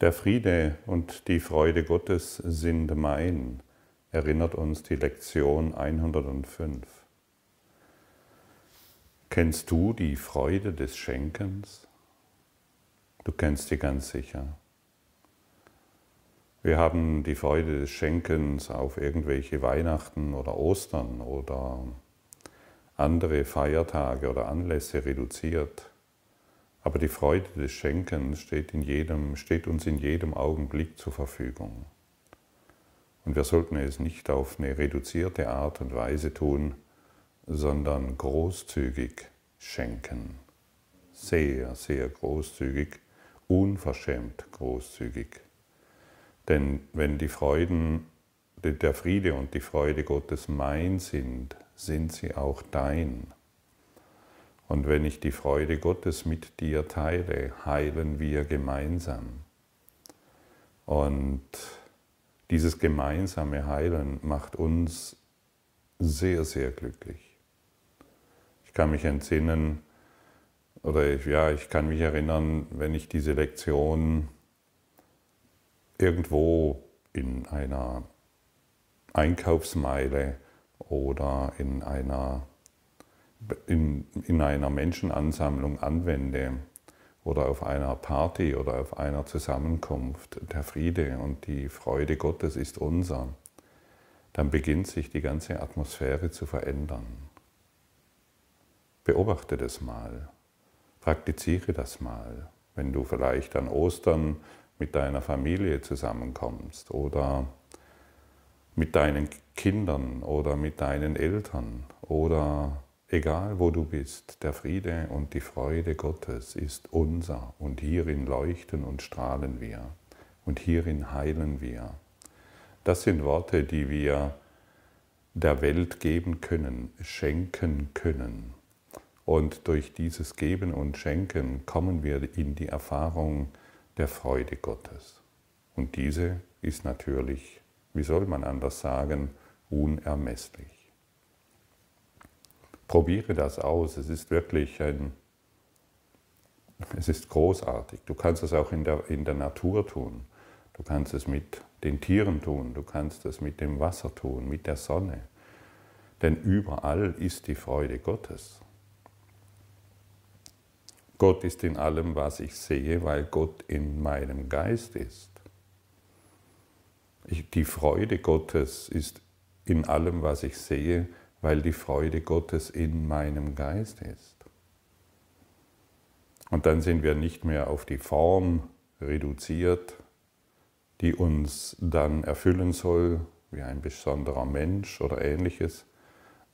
Der Friede und die Freude Gottes sind mein, erinnert uns die Lektion 105. Kennst du die Freude des Schenkens? Du kennst sie ganz sicher. Wir haben die Freude des Schenkens auf irgendwelche Weihnachten oder Ostern oder andere Feiertage oder Anlässe reduziert. Aber die Freude des Schenkens steht, jedem, steht uns in jedem Augenblick zur Verfügung. Und wir sollten es nicht auf eine reduzierte Art und Weise tun, sondern großzügig schenken. Sehr, sehr großzügig, unverschämt großzügig. Denn wenn die Freuden, der Friede und die Freude Gottes mein sind, sind sie auch dein. Und wenn ich die Freude Gottes mit dir teile, heilen wir gemeinsam. Und dieses gemeinsame Heilen macht uns sehr, sehr glücklich. Ich kann mich entsinnen, oder ja, ich kann mich erinnern, wenn ich diese Lektion irgendwo in einer Einkaufsmeile oder in einer in, in einer Menschenansammlung anwende oder auf einer Party oder auf einer Zusammenkunft, der Friede und die Freude Gottes ist unser, dann beginnt sich die ganze Atmosphäre zu verändern. Beobachte das mal, praktiziere das mal, wenn du vielleicht an Ostern mit deiner Familie zusammenkommst oder mit deinen Kindern oder mit deinen Eltern oder Egal wo du bist, der Friede und die Freude Gottes ist unser und hierin leuchten und strahlen wir und hierin heilen wir. Das sind Worte, die wir der Welt geben können, schenken können. Und durch dieses Geben und Schenken kommen wir in die Erfahrung der Freude Gottes. Und diese ist natürlich, wie soll man anders sagen, unermesslich. Probiere das aus. Es ist wirklich ein, es ist großartig. Du kannst es auch in der, in der Natur tun. Du kannst es mit den Tieren tun. Du kannst es mit dem Wasser tun, mit der Sonne. Denn überall ist die Freude Gottes. Gott ist in allem, was ich sehe, weil Gott in meinem Geist ist. Ich, die Freude Gottes ist in allem, was ich sehe, weil die Freude Gottes in meinem Geist ist. Und dann sind wir nicht mehr auf die Form reduziert, die uns dann erfüllen soll, wie ein besonderer Mensch oder ähnliches,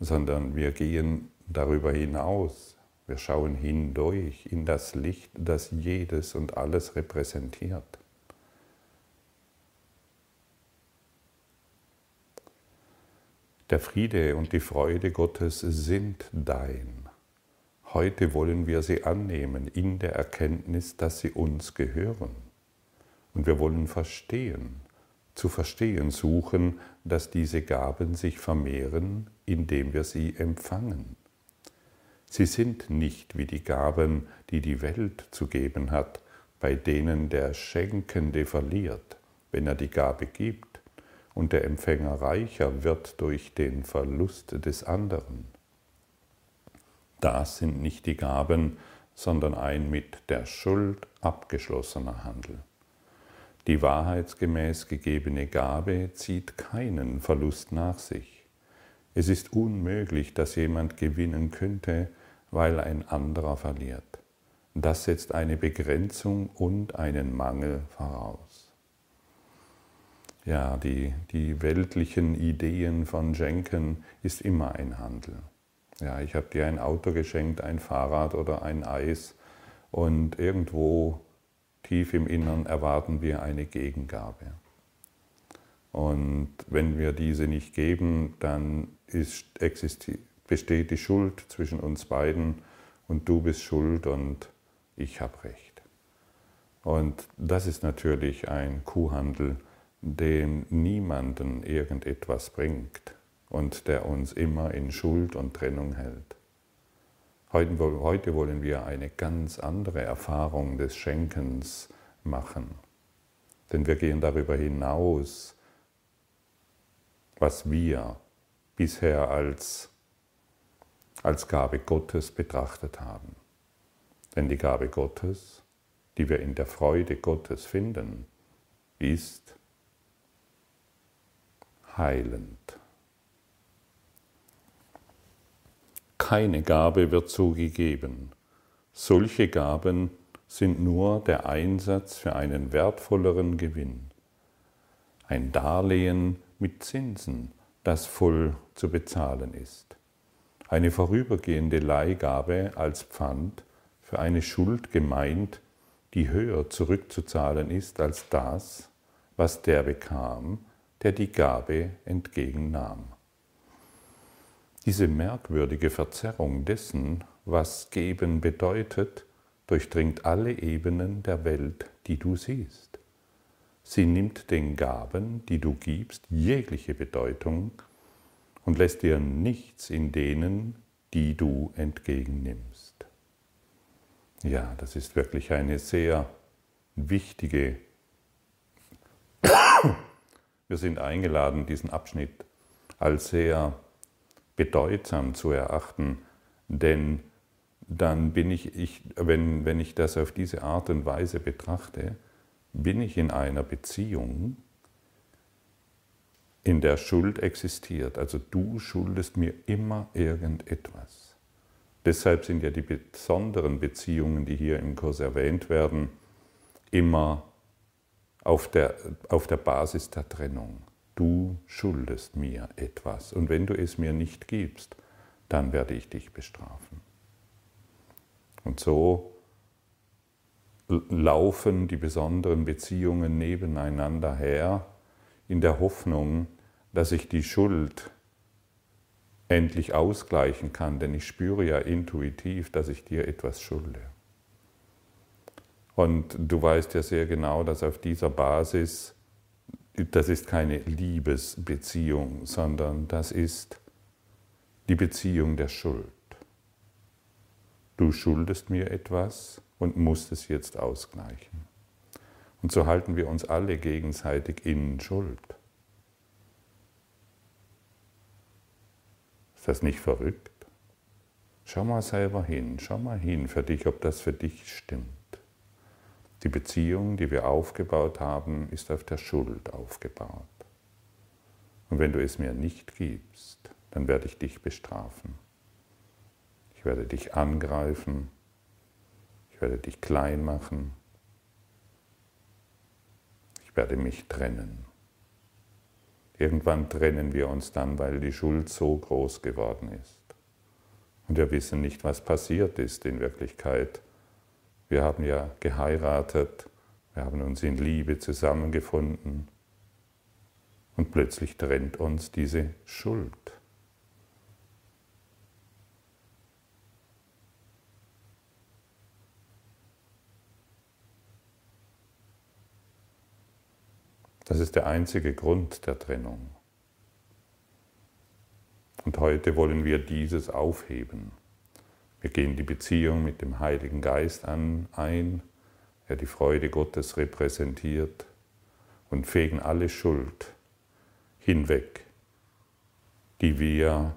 sondern wir gehen darüber hinaus. Wir schauen hindurch in das Licht, das jedes und alles repräsentiert. Der Friede und die Freude Gottes sind dein. Heute wollen wir sie annehmen in der Erkenntnis, dass sie uns gehören. Und wir wollen verstehen, zu verstehen suchen, dass diese Gaben sich vermehren, indem wir sie empfangen. Sie sind nicht wie die Gaben, die die Welt zu geben hat, bei denen der Schenkende verliert, wenn er die Gabe gibt und der Empfänger reicher wird durch den Verlust des anderen. Das sind nicht die Gaben, sondern ein mit der Schuld abgeschlossener Handel. Die wahrheitsgemäß gegebene Gabe zieht keinen Verlust nach sich. Es ist unmöglich, dass jemand gewinnen könnte, weil ein anderer verliert. Das setzt eine Begrenzung und einen Mangel voraus ja, die, die weltlichen Ideen von Schenken ist immer ein Handel. Ja, ich habe dir ein Auto geschenkt, ein Fahrrad oder ein Eis und irgendwo tief im Innern erwarten wir eine Gegengabe. Und wenn wir diese nicht geben, dann ist, besteht die Schuld zwischen uns beiden und du bist schuld und ich habe recht. Und das ist natürlich ein Kuhhandel, dem niemanden irgendetwas bringt und der uns immer in Schuld und Trennung hält. Heute wollen wir eine ganz andere Erfahrung des Schenkens machen. denn wir gehen darüber hinaus, was wir bisher als, als Gabe Gottes betrachtet haben. Denn die Gabe Gottes, die wir in der Freude Gottes finden, ist heilend. Keine Gabe wird zugegeben. Solche Gaben sind nur der Einsatz für einen wertvolleren Gewinn. Ein Darlehen mit Zinsen, das voll zu bezahlen ist. Eine vorübergehende Leihgabe als Pfand für eine Schuld gemeint, die höher zurückzuzahlen ist als das, was der bekam, der die Gabe entgegennahm. Diese merkwürdige Verzerrung dessen, was geben bedeutet, durchdringt alle Ebenen der Welt, die du siehst. Sie nimmt den Gaben, die du gibst, jegliche Bedeutung und lässt dir nichts in denen, die du entgegennimmst. Ja, das ist wirklich eine sehr wichtige. Wir sind eingeladen, diesen Abschnitt als sehr bedeutsam zu erachten, denn dann bin ich, ich wenn, wenn ich das auf diese Art und Weise betrachte, bin ich in einer Beziehung, in der Schuld existiert. Also du schuldest mir immer irgendetwas. Deshalb sind ja die besonderen Beziehungen, die hier im Kurs erwähnt werden, immer auf der, auf der Basis der Trennung. Du schuldest mir etwas und wenn du es mir nicht gibst, dann werde ich dich bestrafen. Und so laufen die besonderen Beziehungen nebeneinander her, in der Hoffnung, dass ich die Schuld endlich ausgleichen kann, denn ich spüre ja intuitiv, dass ich dir etwas schulde. Und du weißt ja sehr genau, dass auf dieser Basis, das ist keine Liebesbeziehung, sondern das ist die Beziehung der Schuld du schuldest mir etwas und musst es jetzt ausgleichen. Und so halten wir uns alle gegenseitig in Schuld. Ist das nicht verrückt? Schau mal selber hin, schau mal hin für dich, ob das für dich stimmt. Die Beziehung, die wir aufgebaut haben, ist auf der Schuld aufgebaut. Und wenn du es mir nicht gibst, dann werde ich dich bestrafen. Ich werde dich angreifen. Ich werde dich klein machen. Ich werde mich trennen. Irgendwann trennen wir uns dann, weil die Schuld so groß geworden ist. Und wir wissen nicht, was passiert ist in Wirklichkeit. Wir haben ja geheiratet, wir haben uns in Liebe zusammengefunden und plötzlich trennt uns diese Schuld. Das ist der einzige Grund der Trennung. Und heute wollen wir dieses aufheben. Wir gehen die Beziehung mit dem Heiligen Geist an, ein, der die Freude Gottes repräsentiert, und fegen alle Schuld hinweg, die wir,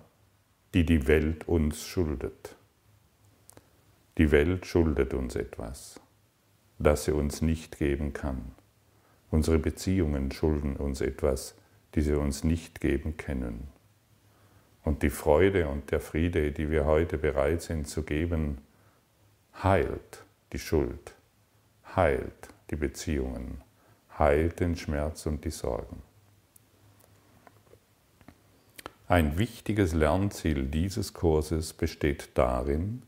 die die Welt uns schuldet. Die Welt schuldet uns etwas, das sie uns nicht geben kann. Unsere Beziehungen schulden uns etwas, die sie uns nicht geben können. Und die Freude und der Friede, die wir heute bereit sind zu geben, heilt die Schuld, heilt die Beziehungen, heilt den Schmerz und die Sorgen. Ein wichtiges Lernziel dieses Kurses besteht darin,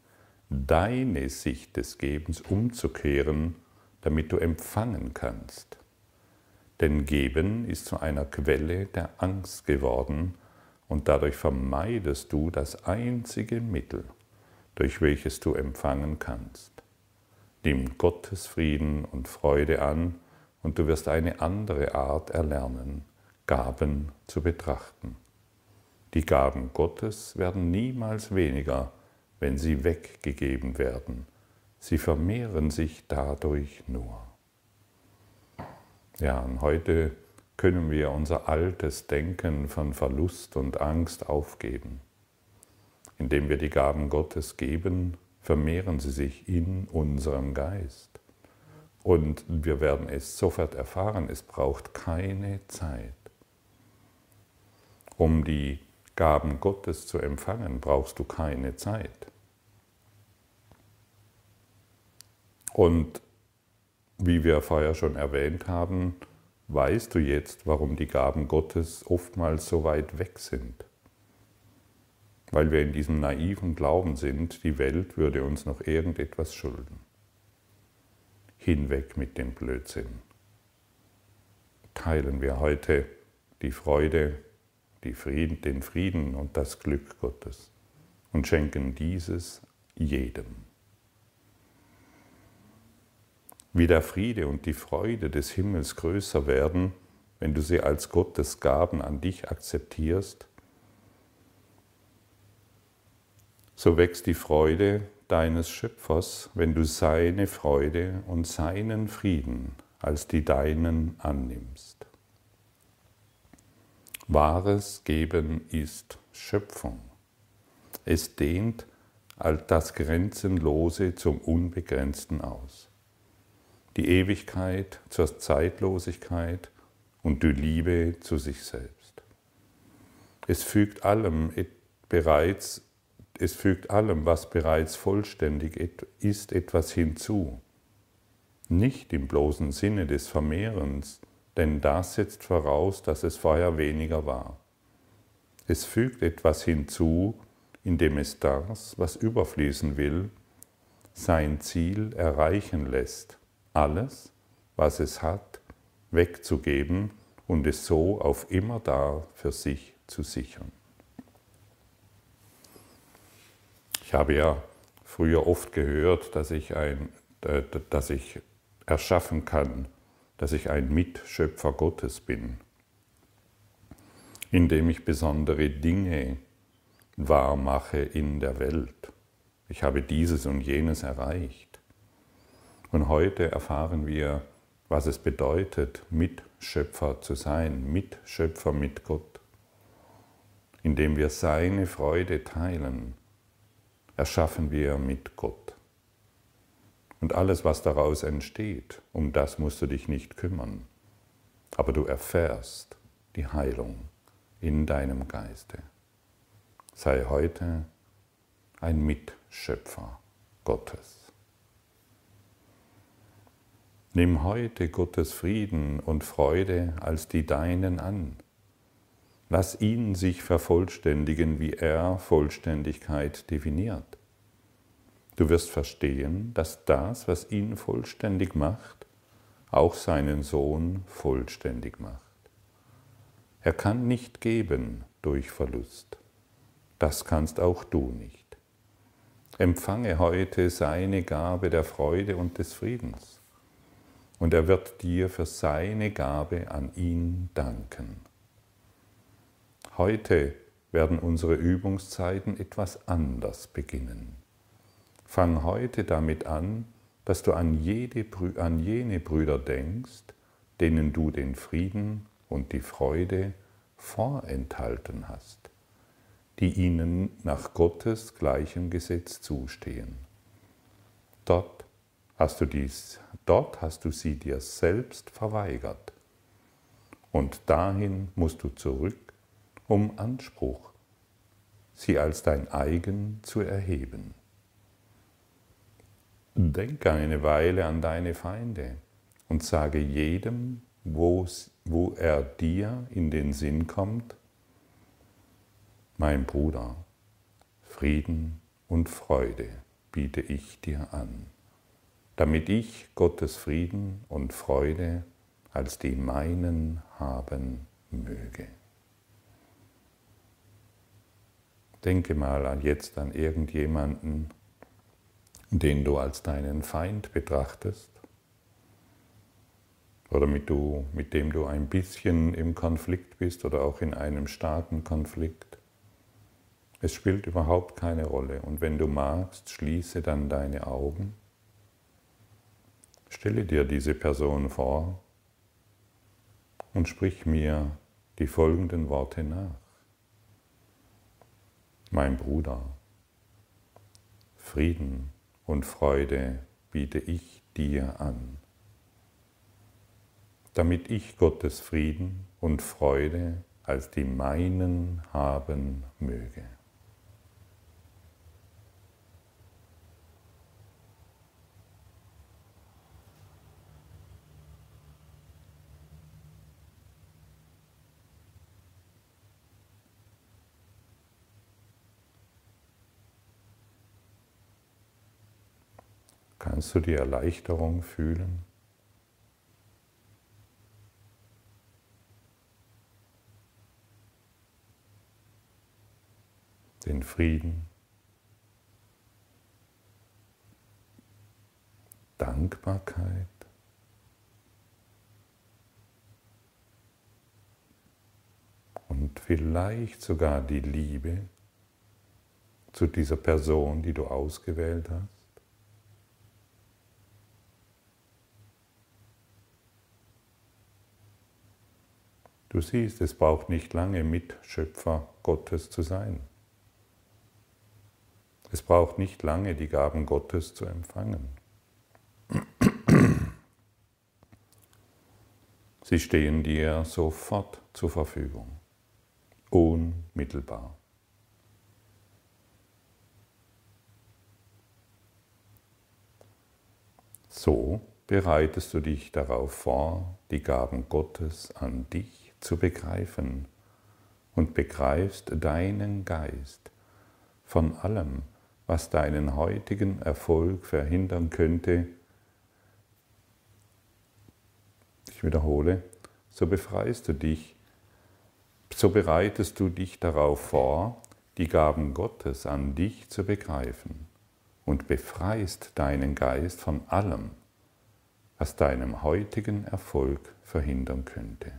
deine Sicht des Gebens umzukehren, damit du empfangen kannst. Denn Geben ist zu einer Quelle der Angst geworden und dadurch vermeidest du das einzige Mittel, durch welches du empfangen kannst. Nimm Gottes Frieden und Freude an und du wirst eine andere Art erlernen, Gaben zu betrachten. Die Gaben Gottes werden niemals weniger, wenn sie weggegeben werden. Sie vermehren sich dadurch nur. Ja, und heute können wir unser altes Denken von Verlust und Angst aufgeben. Indem wir die Gaben Gottes geben, vermehren sie sich in unserem Geist. Und wir werden es sofort erfahren, es braucht keine Zeit. Um die Gaben Gottes zu empfangen, brauchst du keine Zeit. Und wie wir vorher schon erwähnt haben, weißt du jetzt, warum die Gaben Gottes oftmals so weit weg sind. Weil wir in diesem naiven Glauben sind, die Welt würde uns noch irgendetwas schulden. Hinweg mit dem Blödsinn. Teilen wir heute die Freude, die Frieden, den Frieden und das Glück Gottes und schenken dieses jedem. Wie der Friede und die Freude des Himmels größer werden, wenn du sie als Gottes Gaben an dich akzeptierst, so wächst die Freude deines Schöpfers, wenn du seine Freude und seinen Frieden als die deinen annimmst. Wahres Geben ist Schöpfung. Es dehnt all das Grenzenlose zum Unbegrenzten aus die Ewigkeit zur Zeitlosigkeit und die Liebe zu sich selbst. Es fügt allem bereits, es fügt allem, was bereits vollständig ist, etwas hinzu. Nicht im bloßen Sinne des Vermehrens, denn das setzt voraus, dass es vorher weniger war. Es fügt etwas hinzu, indem es das, was überfließen will, sein Ziel erreichen lässt alles, was es hat, wegzugeben und es so auf immer da für sich zu sichern. Ich habe ja früher oft gehört, dass ich, ein, äh, dass ich erschaffen kann, dass ich ein Mitschöpfer Gottes bin, indem ich besondere Dinge wahrmache in der Welt. Ich habe dieses und jenes erreicht. Und heute erfahren wir, was es bedeutet, Mitschöpfer zu sein, Mitschöpfer mit Gott. Indem wir seine Freude teilen, erschaffen wir mit Gott. Und alles, was daraus entsteht, um das musst du dich nicht kümmern. Aber du erfährst die Heilung in deinem Geiste. Sei heute ein Mitschöpfer Gottes. Nimm heute Gottes Frieden und Freude als die deinen an. Lass ihn sich vervollständigen, wie er Vollständigkeit definiert. Du wirst verstehen, dass das, was ihn vollständig macht, auch seinen Sohn vollständig macht. Er kann nicht geben durch Verlust. Das kannst auch du nicht. Empfange heute seine Gabe der Freude und des Friedens und er wird dir für seine Gabe an ihn danken. Heute werden unsere Übungszeiten etwas anders beginnen. Fang heute damit an, dass du an, jede, an jene Brüder denkst, denen du den Frieden und die Freude vorenthalten hast, die ihnen nach Gottes gleichem Gesetz zustehen. Dort hast du dies, dort hast du sie dir selbst verweigert. Und dahin musst du zurück, um Anspruch, sie als dein eigen zu erheben. Denk eine Weile an deine Feinde und sage jedem, wo er dir in den Sinn kommt, mein Bruder, Frieden und Freude biete ich dir an damit ich Gottes Frieden und Freude als die meinen haben möge. Denke mal jetzt an irgendjemanden, den du als deinen Feind betrachtest oder mit, du, mit dem du ein bisschen im Konflikt bist oder auch in einem starken Konflikt. Es spielt überhaupt keine Rolle und wenn du magst, schließe dann deine Augen Stelle dir diese Person vor und sprich mir die folgenden Worte nach. Mein Bruder, Frieden und Freude biete ich dir an, damit ich Gottes Frieden und Freude als die meinen haben möge. Kannst du die Erleichterung fühlen? Den Frieden? Dankbarkeit? Und vielleicht sogar die Liebe zu dieser Person, die du ausgewählt hast? Du siehst, es braucht nicht lange Mitschöpfer Gottes zu sein. Es braucht nicht lange die Gaben Gottes zu empfangen. Sie stehen dir sofort zur Verfügung, unmittelbar. So bereitest du dich darauf vor, die Gaben Gottes an dich zu begreifen und begreifst deinen Geist von allem, was deinen heutigen Erfolg verhindern könnte. Ich wiederhole, so befreist du dich, so bereitest du dich darauf vor, die Gaben Gottes an dich zu begreifen und befreist deinen Geist von allem, was deinem heutigen Erfolg verhindern könnte.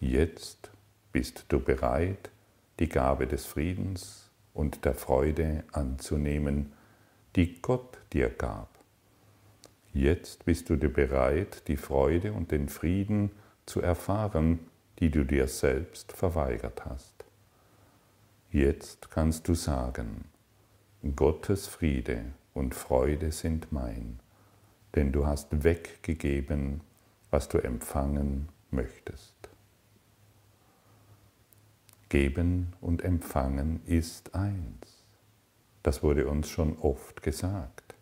Jetzt bist du bereit, die Gabe des Friedens und der Freude anzunehmen, die Gott dir gab. Jetzt bist du dir bereit, die Freude und den Frieden zu erfahren, die du dir selbst verweigert hast. Jetzt kannst du sagen, Gottes Friede und Freude sind mein, denn du hast weggegeben, was du empfangen möchtest. Geben und Empfangen ist eins. Das wurde uns schon oft gesagt.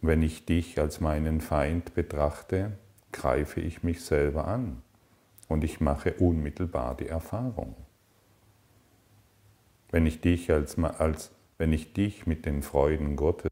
Wenn ich dich als meinen Feind betrachte, greife ich mich selber an und ich mache unmittelbar die Erfahrung. Wenn ich dich, als, als, wenn ich dich mit den Freuden Gottes